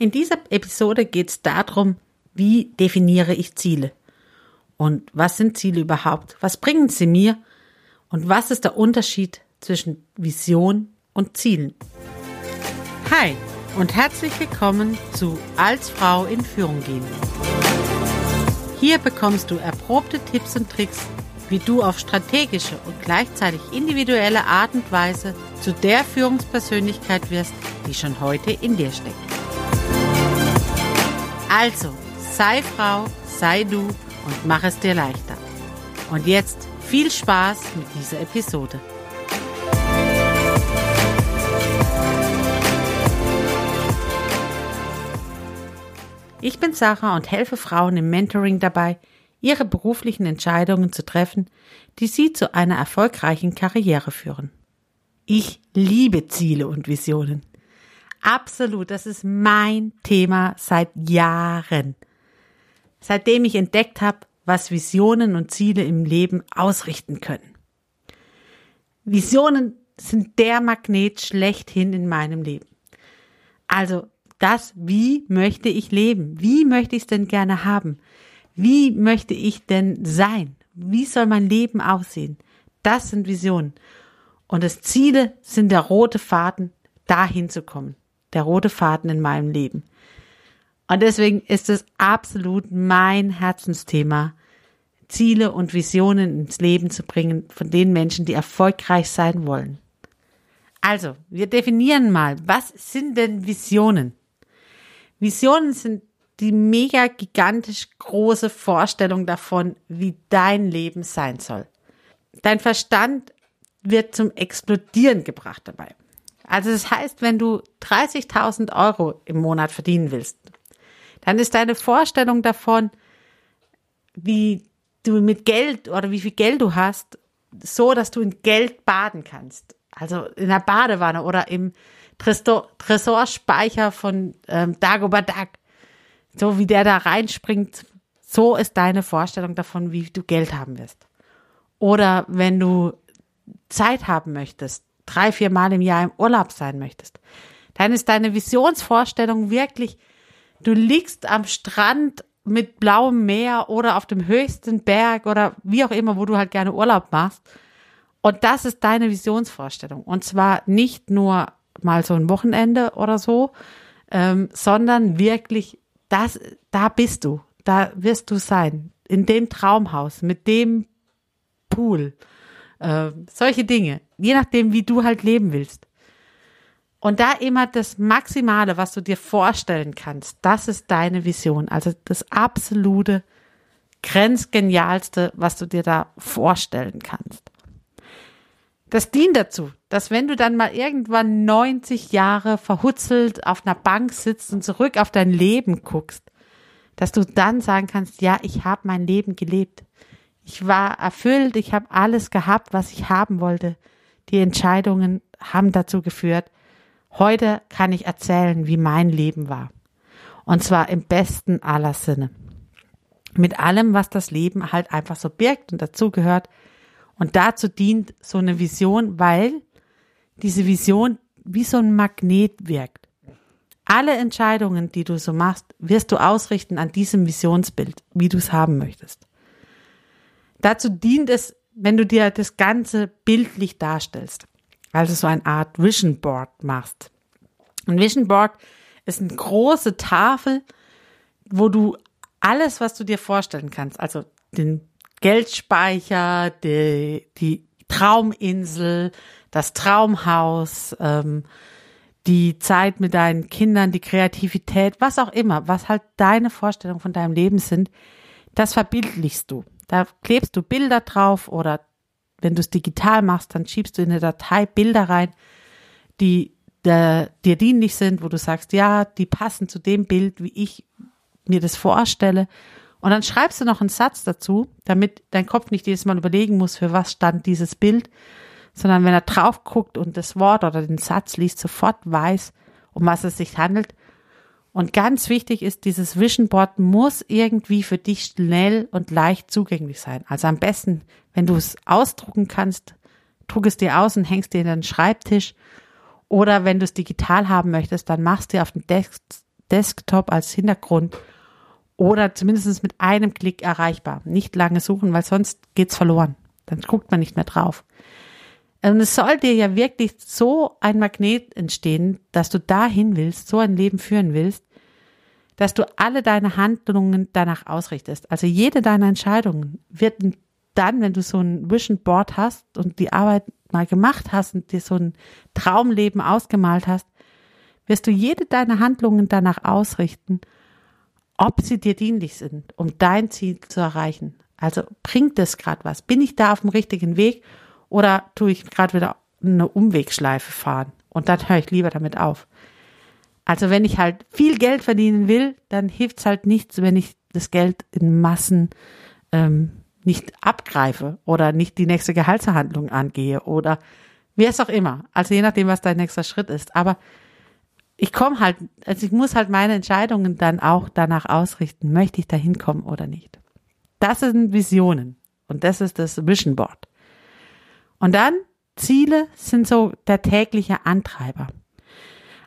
In dieser Episode geht es darum, wie definiere ich Ziele? Und was sind Ziele überhaupt? Was bringen sie mir? Und was ist der Unterschied zwischen Vision und Zielen? Hi und herzlich willkommen zu Als Frau in Führung gehen. Hier bekommst du erprobte Tipps und Tricks, wie du auf strategische und gleichzeitig individuelle Art und Weise zu der Führungspersönlichkeit wirst, die schon heute in dir steckt. Also, sei Frau, sei du und mach es dir leichter. Und jetzt viel Spaß mit dieser Episode. Ich bin Sarah und helfe Frauen im Mentoring dabei, ihre beruflichen Entscheidungen zu treffen, die sie zu einer erfolgreichen Karriere führen. Ich liebe Ziele und Visionen. Absolut, das ist mein Thema seit Jahren. Seitdem ich entdeckt habe, was Visionen und Ziele im Leben ausrichten können. Visionen sind der Magnet schlechthin in meinem Leben. Also das, wie möchte ich leben? Wie möchte ich es denn gerne haben? Wie möchte ich denn sein? Wie soll mein Leben aussehen? Das sind Visionen. Und das Ziele sind der rote Faden, dahin zu kommen der rote Faden in meinem Leben. Und deswegen ist es absolut mein Herzensthema, Ziele und Visionen ins Leben zu bringen von den Menschen, die erfolgreich sein wollen. Also, wir definieren mal, was sind denn Visionen? Visionen sind die mega gigantisch große Vorstellung davon, wie dein Leben sein soll. Dein Verstand wird zum Explodieren gebracht dabei. Also das heißt, wenn du 30.000 Euro im Monat verdienen willst, dann ist deine Vorstellung davon, wie du mit Geld oder wie viel Geld du hast, so, dass du in Geld baden kannst. Also in der Badewanne oder im Tresor, Tresorspeicher von ähm, Dagobert Duck. So wie der da reinspringt, so ist deine Vorstellung davon, wie du Geld haben wirst. Oder wenn du Zeit haben möchtest, drei, vier Mal im Jahr im Urlaub sein möchtest, dann ist deine Visionsvorstellung wirklich, du liegst am Strand mit blauem Meer oder auf dem höchsten Berg oder wie auch immer, wo du halt gerne Urlaub machst. Und das ist deine Visionsvorstellung. Und zwar nicht nur mal so ein Wochenende oder so, ähm, sondern wirklich, das, da bist du, da wirst du sein, in dem Traumhaus, mit dem Pool, äh, solche Dinge, je nachdem, wie du halt leben willst. Und da immer das Maximale, was du dir vorstellen kannst, das ist deine Vision. Also das absolute, grenzgenialste, was du dir da vorstellen kannst. Das dient dazu, dass wenn du dann mal irgendwann 90 Jahre verhutzelt auf einer Bank sitzt und zurück auf dein Leben guckst, dass du dann sagen kannst, ja, ich habe mein Leben gelebt. Ich war erfüllt, ich habe alles gehabt, was ich haben wollte. Die Entscheidungen haben dazu geführt. Heute kann ich erzählen, wie mein Leben war. Und zwar im besten aller Sinne. Mit allem, was das Leben halt einfach so birgt und dazugehört. Und dazu dient so eine Vision, weil diese Vision wie so ein Magnet wirkt. Alle Entscheidungen, die du so machst, wirst du ausrichten an diesem Visionsbild, wie du es haben möchtest. Dazu dient es, wenn du dir das Ganze bildlich darstellst. Also so eine Art Vision Board machst. Ein Vision Board ist eine große Tafel, wo du alles, was du dir vorstellen kannst, also den Geldspeicher, die, die Trauminsel, das Traumhaus, ähm, die Zeit mit deinen Kindern, die Kreativität, was auch immer, was halt deine Vorstellungen von deinem Leben sind, das verbildlichst du. Da klebst du Bilder drauf oder wenn du es digital machst, dann schiebst du in eine Datei Bilder rein, die der, dir dienlich sind, wo du sagst, ja, die passen zu dem Bild, wie ich mir das vorstelle. Und dann schreibst du noch einen Satz dazu, damit dein Kopf nicht jedes Mal überlegen muss, für was stand dieses Bild, sondern wenn er drauf guckt und das Wort oder den Satz liest, sofort weiß, um was es sich handelt und ganz wichtig ist, dieses Vision Board muss irgendwie für dich schnell und leicht zugänglich sein. Also am besten, wenn du es ausdrucken kannst, druck es dir aus und hängst dir in den Schreibtisch. Oder wenn du es digital haben möchtest, dann machst du auf den Desktop, als Hintergrund oder zumindest mit einem Klick erreichbar. Nicht lange suchen, weil sonst geht's verloren. Dann guckt man nicht mehr drauf. Und es soll dir ja wirklich so ein Magnet entstehen, dass du dahin willst, so ein Leben führen willst, dass du alle deine Handlungen danach ausrichtest. Also jede deiner Entscheidungen wird dann, wenn du so ein Vision Board hast und die Arbeit mal gemacht hast und dir so ein Traumleben ausgemalt hast, wirst du jede deiner Handlungen danach ausrichten, ob sie dir dienlich sind, um dein Ziel zu erreichen. Also bringt es gerade was? Bin ich da auf dem richtigen Weg oder tue ich gerade wieder eine Umwegschleife fahren? Und dann höre ich lieber damit auf. Also wenn ich halt viel Geld verdienen will, dann hilft's halt nichts, wenn ich das Geld in Massen ähm, nicht abgreife oder nicht die nächste Gehaltsverhandlung angehe oder wie es auch immer. Also je nachdem, was dein nächster Schritt ist. Aber ich komme halt, also ich muss halt meine Entscheidungen dann auch danach ausrichten, möchte ich da hinkommen oder nicht. Das sind Visionen und das ist das Vision Board. Und dann Ziele sind so der tägliche Antreiber.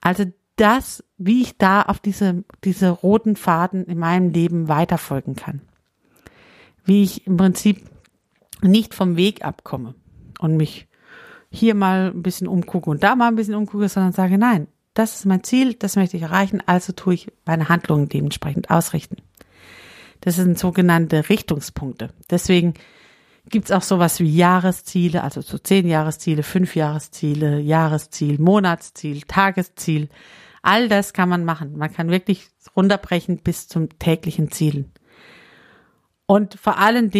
Also das, wie ich da auf diese, diese roten Faden in meinem Leben weiterfolgen kann. Wie ich im Prinzip nicht vom Weg abkomme und mich hier mal ein bisschen umgucke und da mal ein bisschen umgucke, sondern sage, nein, das ist mein Ziel, das möchte ich erreichen, also tue ich meine Handlungen dementsprechend ausrichten. Das sind sogenannte Richtungspunkte. Deswegen gibt's auch sowas wie Jahresziele, also so zehn Jahresziele, fünf Jahresziele, Jahresziel, Monatsziel, Tagesziel. All das kann man machen. Man kann wirklich runterbrechen bis zum täglichen Zielen. Und vor allen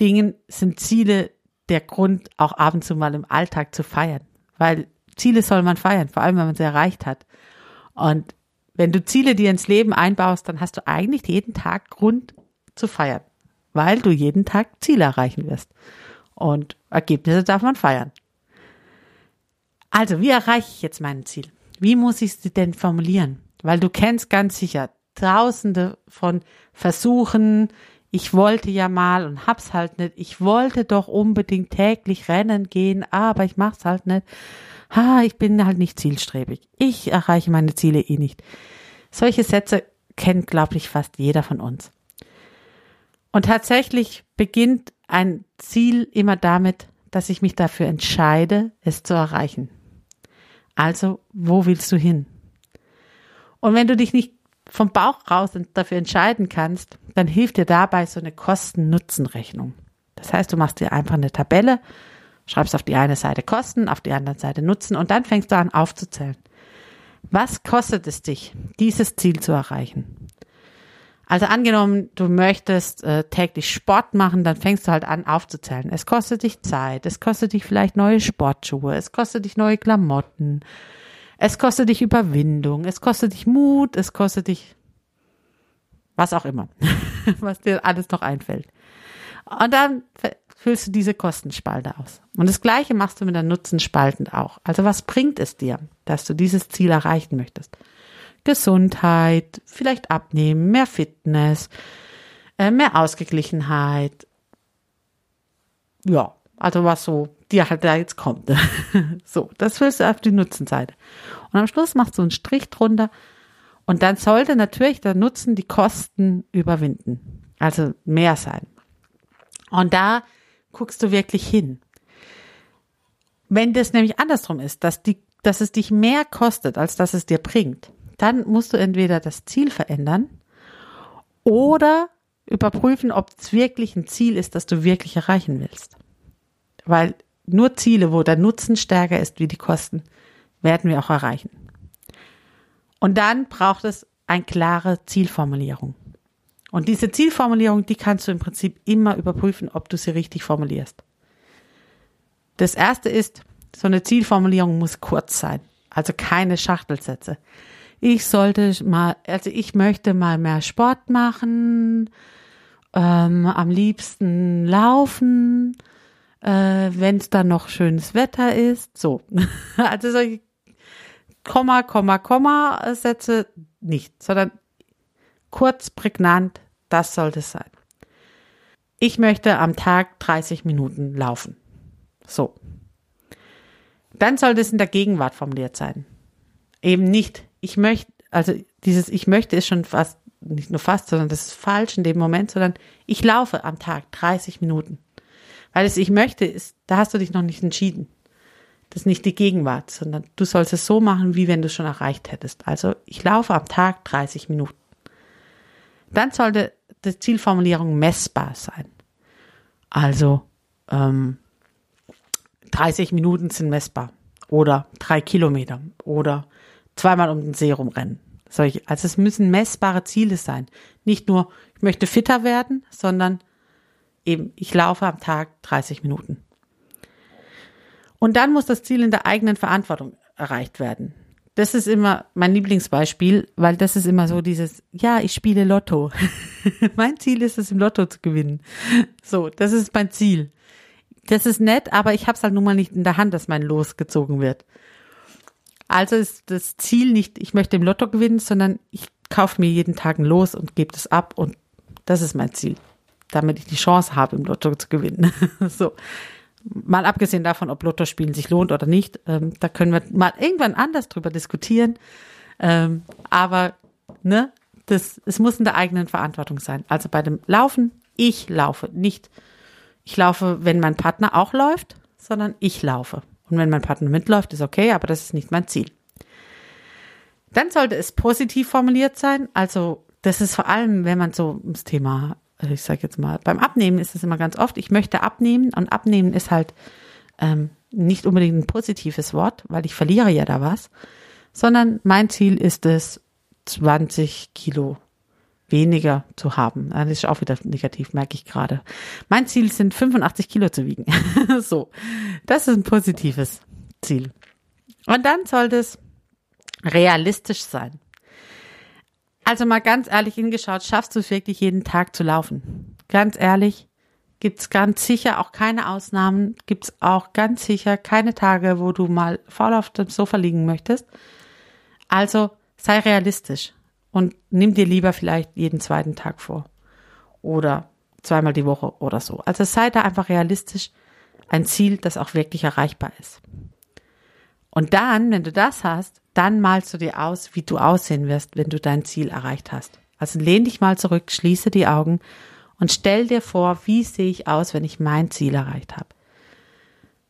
Dingen sind Ziele der Grund, auch ab und zu mal im Alltag zu feiern. Weil Ziele soll man feiern, vor allem wenn man sie erreicht hat. Und wenn du Ziele dir ins Leben einbaust, dann hast du eigentlich jeden Tag Grund zu feiern, weil du jeden Tag Ziele erreichen wirst. Und Ergebnisse darf man feiern. Also, wie erreiche ich jetzt mein Ziel? Wie muss ich sie denn formulieren? Weil du kennst ganz sicher tausende von Versuchen. Ich wollte ja mal und hab's halt nicht. Ich wollte doch unbedingt täglich rennen gehen, aber ich mach's halt nicht. Ha, ich bin halt nicht zielstrebig. Ich erreiche meine Ziele eh nicht. Solche Sätze kennt, glaube ich, fast jeder von uns. Und tatsächlich beginnt ein Ziel immer damit, dass ich mich dafür entscheide, es zu erreichen. Also, wo willst du hin? Und wenn du dich nicht vom Bauch raus dafür entscheiden kannst, dann hilft dir dabei so eine Kosten-Nutzen-Rechnung. Das heißt, du machst dir einfach eine Tabelle, schreibst auf die eine Seite Kosten, auf die andere Seite Nutzen und dann fängst du an aufzuzählen. Was kostet es dich, dieses Ziel zu erreichen? Also angenommen, du möchtest äh, täglich Sport machen, dann fängst du halt an aufzuzählen. Es kostet dich Zeit, es kostet dich vielleicht neue Sportschuhe, es kostet dich neue Klamotten, es kostet dich Überwindung, es kostet dich Mut, es kostet dich was auch immer, was dir alles noch einfällt. Und dann füllst du diese Kostenspalte aus. Und das Gleiche machst du mit der Nutzenspalte auch. Also was bringt es dir, dass du dieses Ziel erreichen möchtest? Gesundheit, vielleicht abnehmen, mehr Fitness, äh, mehr Ausgeglichenheit. Ja, also was so dir halt da jetzt kommt. so, das füllst du auf die Nutzenseite. Und am Schluss machst du einen Strich drunter und dann sollte natürlich der Nutzen die Kosten überwinden. Also mehr sein. Und da guckst du wirklich hin. Wenn das nämlich andersrum ist, dass die, dass es dich mehr kostet, als dass es dir bringt, dann musst du entweder das Ziel verändern oder überprüfen, ob es wirklich ein Ziel ist, das du wirklich erreichen willst. Weil nur Ziele, wo der Nutzen stärker ist wie die Kosten, werden wir auch erreichen. Und dann braucht es eine klare Zielformulierung. Und diese Zielformulierung, die kannst du im Prinzip immer überprüfen, ob du sie richtig formulierst. Das erste ist, so eine Zielformulierung muss kurz sein, also keine Schachtelsätze ich sollte mal, also ich möchte mal mehr Sport machen, ähm, am liebsten laufen, äh, wenn es dann noch schönes Wetter ist. So, also solche Komma, Komma, Komma Sätze nicht, sondern kurz, prägnant, das sollte es sein. Ich möchte am Tag 30 Minuten laufen. So. Dann sollte es in der Gegenwart formuliert sein. Eben nicht ich möchte, also dieses Ich möchte ist schon fast, nicht nur fast, sondern das ist falsch in dem Moment, sondern ich laufe am Tag 30 Minuten. Weil es Ich möchte ist, da hast du dich noch nicht entschieden. Das ist nicht die Gegenwart, sondern du sollst es so machen, wie wenn du es schon erreicht hättest. Also ich laufe am Tag 30 Minuten. Dann sollte die Zielformulierung messbar sein. Also ähm, 30 Minuten sind messbar oder drei Kilometer oder zweimal um den See rumrennen. Solche, also es müssen messbare Ziele sein. Nicht nur, ich möchte fitter werden, sondern eben, ich laufe am Tag 30 Minuten. Und dann muss das Ziel in der eigenen Verantwortung erreicht werden. Das ist immer mein Lieblingsbeispiel, weil das ist immer so dieses, ja, ich spiele Lotto. mein Ziel ist es, im Lotto zu gewinnen. So, das ist mein Ziel. Das ist nett, aber ich habe es halt nun mal nicht in der Hand, dass mein Los gezogen wird. Also ist das Ziel nicht, ich möchte im Lotto gewinnen, sondern ich kaufe mir jeden Tag ein Los und gebe das ab und das ist mein Ziel, damit ich die Chance habe, im Lotto zu gewinnen. so mal abgesehen davon, ob Lottospielen sich lohnt oder nicht, ähm, da können wir mal irgendwann anders drüber diskutieren. Ähm, aber ne, das, es muss in der eigenen Verantwortung sein. Also bei dem Laufen, ich laufe nicht. Ich laufe, wenn mein Partner auch läuft, sondern ich laufe. Und wenn mein Partner mitläuft, ist okay, aber das ist nicht mein Ziel. Dann sollte es positiv formuliert sein. Also das ist vor allem, wenn man so ums Thema also ich sage jetzt mal, beim Abnehmen ist es immer ganz oft, ich möchte abnehmen und abnehmen ist halt ähm, nicht unbedingt ein positives Wort, weil ich verliere ja da was, sondern mein Ziel ist es, 20 Kilo weniger zu haben. Das ist auch wieder negativ, merke ich gerade. Mein Ziel sind 85 Kilo zu wiegen. so, das ist ein positives Ziel. Und dann sollte es realistisch sein. Also mal ganz ehrlich hingeschaut, schaffst du es wirklich jeden Tag zu laufen? Ganz ehrlich, gibt's ganz sicher auch keine Ausnahmen, gibt's auch ganz sicher keine Tage, wo du mal faul auf dem Sofa liegen möchtest. Also sei realistisch und nimm dir lieber vielleicht jeden zweiten Tag vor oder zweimal die Woche oder so. Also sei da einfach realistisch ein Ziel, das auch wirklich erreichbar ist. Und dann, wenn du das hast, dann malst du dir aus, wie du aussehen wirst, wenn du dein Ziel erreicht hast. Also lehn dich mal zurück, schließe die Augen und stell dir vor, wie sehe ich aus, wenn ich mein Ziel erreicht habe.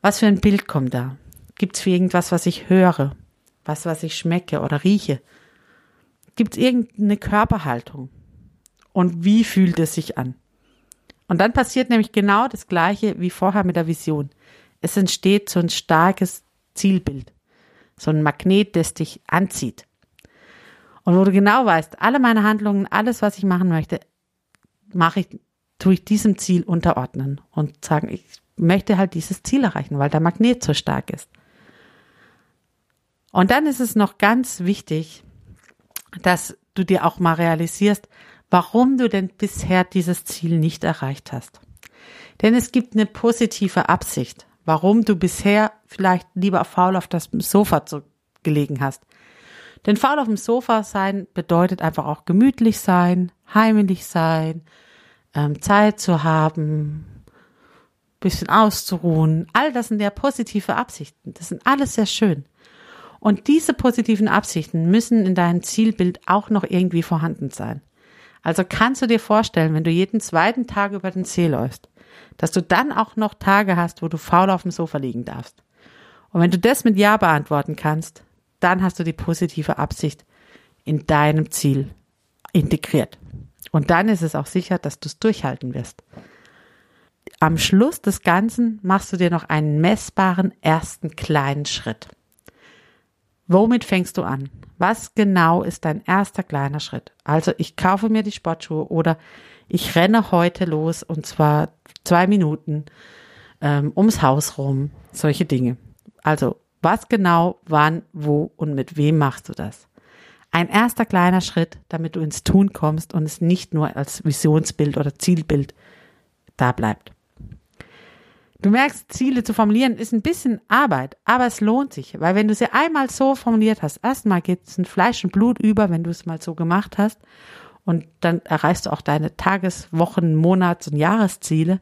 Was für ein Bild kommt da? Gibt es irgendwas, was ich höre? Was, was ich schmecke oder rieche? Gibt es irgendeine Körperhaltung? Und wie fühlt es sich an? Und dann passiert nämlich genau das Gleiche wie vorher mit der Vision. Es entsteht so ein starkes Zielbild so ein Magnet, das dich anzieht. Und wo du genau weißt, alle meine Handlungen, alles, was ich machen möchte, mache ich, tue ich diesem Ziel unterordnen und sagen, ich möchte halt dieses Ziel erreichen, weil der Magnet so stark ist. Und dann ist es noch ganz wichtig, dass du dir auch mal realisierst, warum du denn bisher dieses Ziel nicht erreicht hast. Denn es gibt eine positive Absicht warum du bisher vielleicht lieber faul auf das Sofa gelegen hast. Denn faul auf dem Sofa sein bedeutet einfach auch gemütlich sein, heimelig sein, ähm, Zeit zu haben, bisschen auszuruhen. All das sind ja positive Absichten. Das sind alles sehr schön. Und diese positiven Absichten müssen in deinem Zielbild auch noch irgendwie vorhanden sein. Also kannst du dir vorstellen, wenn du jeden zweiten Tag über den See läufst, dass du dann auch noch Tage hast, wo du faul auf dem Sofa liegen darfst. Und wenn du das mit Ja beantworten kannst, dann hast du die positive Absicht in deinem Ziel integriert. Und dann ist es auch sicher, dass du es durchhalten wirst. Am Schluss des Ganzen machst du dir noch einen messbaren ersten kleinen Schritt. Womit fängst du an? Was genau ist dein erster kleiner Schritt? Also ich kaufe mir die Sportschuhe oder ich renne heute los und zwar zwei Minuten ähm, ums Haus rum, solche Dinge. Also was genau, wann, wo und mit wem machst du das? Ein erster kleiner Schritt, damit du ins Tun kommst und es nicht nur als Visionsbild oder Zielbild da bleibt. Du merkst, Ziele zu formulieren ist ein bisschen Arbeit, aber es lohnt sich, weil wenn du sie einmal so formuliert hast, erstmal geht es in Fleisch und Blut über, wenn du es mal so gemacht hast und dann erreichst du auch deine Tages-, Wochen-, Monats- und Jahresziele.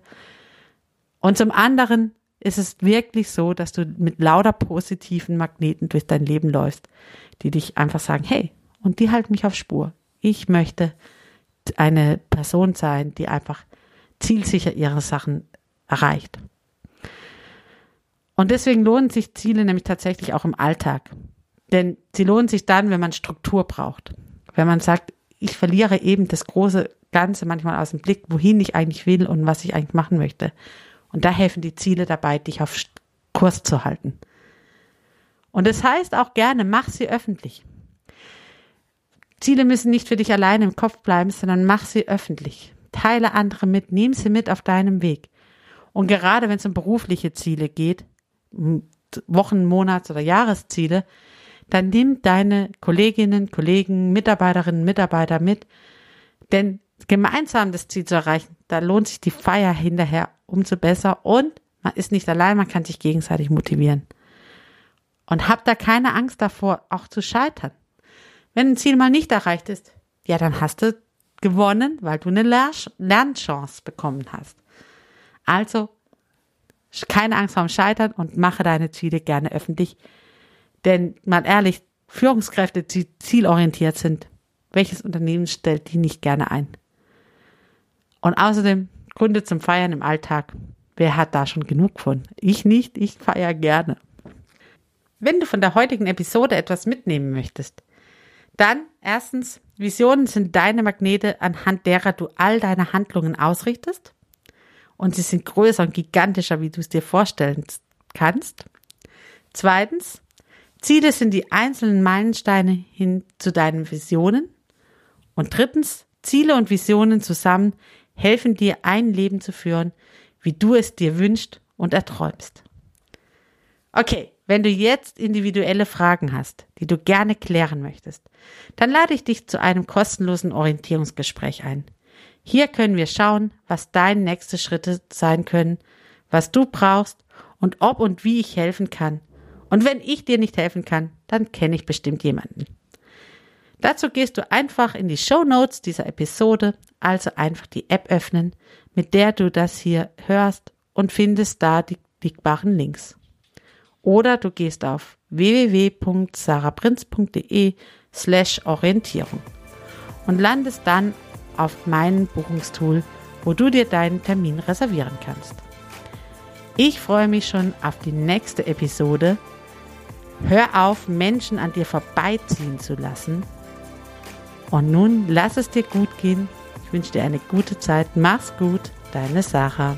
Und zum anderen ist es wirklich so, dass du mit lauter positiven Magneten durch dein Leben läufst, die dich einfach sagen, hey, und die halten mich auf Spur. Ich möchte eine Person sein, die einfach zielsicher ihre Sachen erreicht. Und deswegen lohnen sich Ziele nämlich tatsächlich auch im Alltag. Denn sie lohnen sich dann, wenn man Struktur braucht. Wenn man sagt, ich verliere eben das große Ganze manchmal aus dem Blick, wohin ich eigentlich will und was ich eigentlich machen möchte. Und da helfen die Ziele dabei, dich auf Kurs zu halten. Und das heißt auch gerne, mach sie öffentlich. Ziele müssen nicht für dich alleine im Kopf bleiben, sondern mach sie öffentlich. Teile andere mit, nimm sie mit auf deinem Weg. Und gerade wenn es um berufliche Ziele geht, Wochen-, Monats- oder Jahresziele, dann nimm deine Kolleginnen, Kollegen, Mitarbeiterinnen, Mitarbeiter mit. Denn gemeinsam das Ziel zu erreichen, da lohnt sich die Feier hinterher umso besser und man ist nicht allein, man kann sich gegenseitig motivieren. Und hab da keine Angst davor, auch zu scheitern. Wenn ein Ziel mal nicht erreicht ist, ja, dann hast du gewonnen, weil du eine Lernchance bekommen hast. Also keine Angst vorm Scheitern und mache deine Ziele gerne öffentlich. Denn mal ehrlich, Führungskräfte, die zielorientiert sind, welches Unternehmen stellt die nicht gerne ein? Und außerdem Gründe zum Feiern im Alltag. Wer hat da schon genug von? Ich nicht, ich feiere gerne. Wenn du von der heutigen Episode etwas mitnehmen möchtest, dann erstens, Visionen sind deine Magnete, anhand derer du all deine Handlungen ausrichtest. Und sie sind größer und gigantischer, wie du es dir vorstellen kannst. Zweitens, Ziele sind die einzelnen Meilensteine hin zu deinen Visionen. Und drittens, Ziele und Visionen zusammen helfen dir, ein Leben zu führen, wie du es dir wünschst und erträumst. Okay, wenn du jetzt individuelle Fragen hast, die du gerne klären möchtest, dann lade ich dich zu einem kostenlosen Orientierungsgespräch ein. Hier können wir schauen, was deine nächste Schritte sein können, was du brauchst und ob und wie ich helfen kann. Und wenn ich dir nicht helfen kann, dann kenne ich bestimmt jemanden. Dazu gehst du einfach in die Show Notes dieser Episode, also einfach die App öffnen, mit der du das hier hörst und findest da die klickbaren Links. Oder du gehst auf www.saraprinz.de slash Orientierung und landest dann auf meinen Buchungstool, wo du dir deinen Termin reservieren kannst. Ich freue mich schon auf die nächste Episode. Hör auf, Menschen an dir vorbeiziehen zu lassen. Und nun lass es dir gut gehen. Ich wünsche dir eine gute Zeit. Mach's gut, deine Sarah.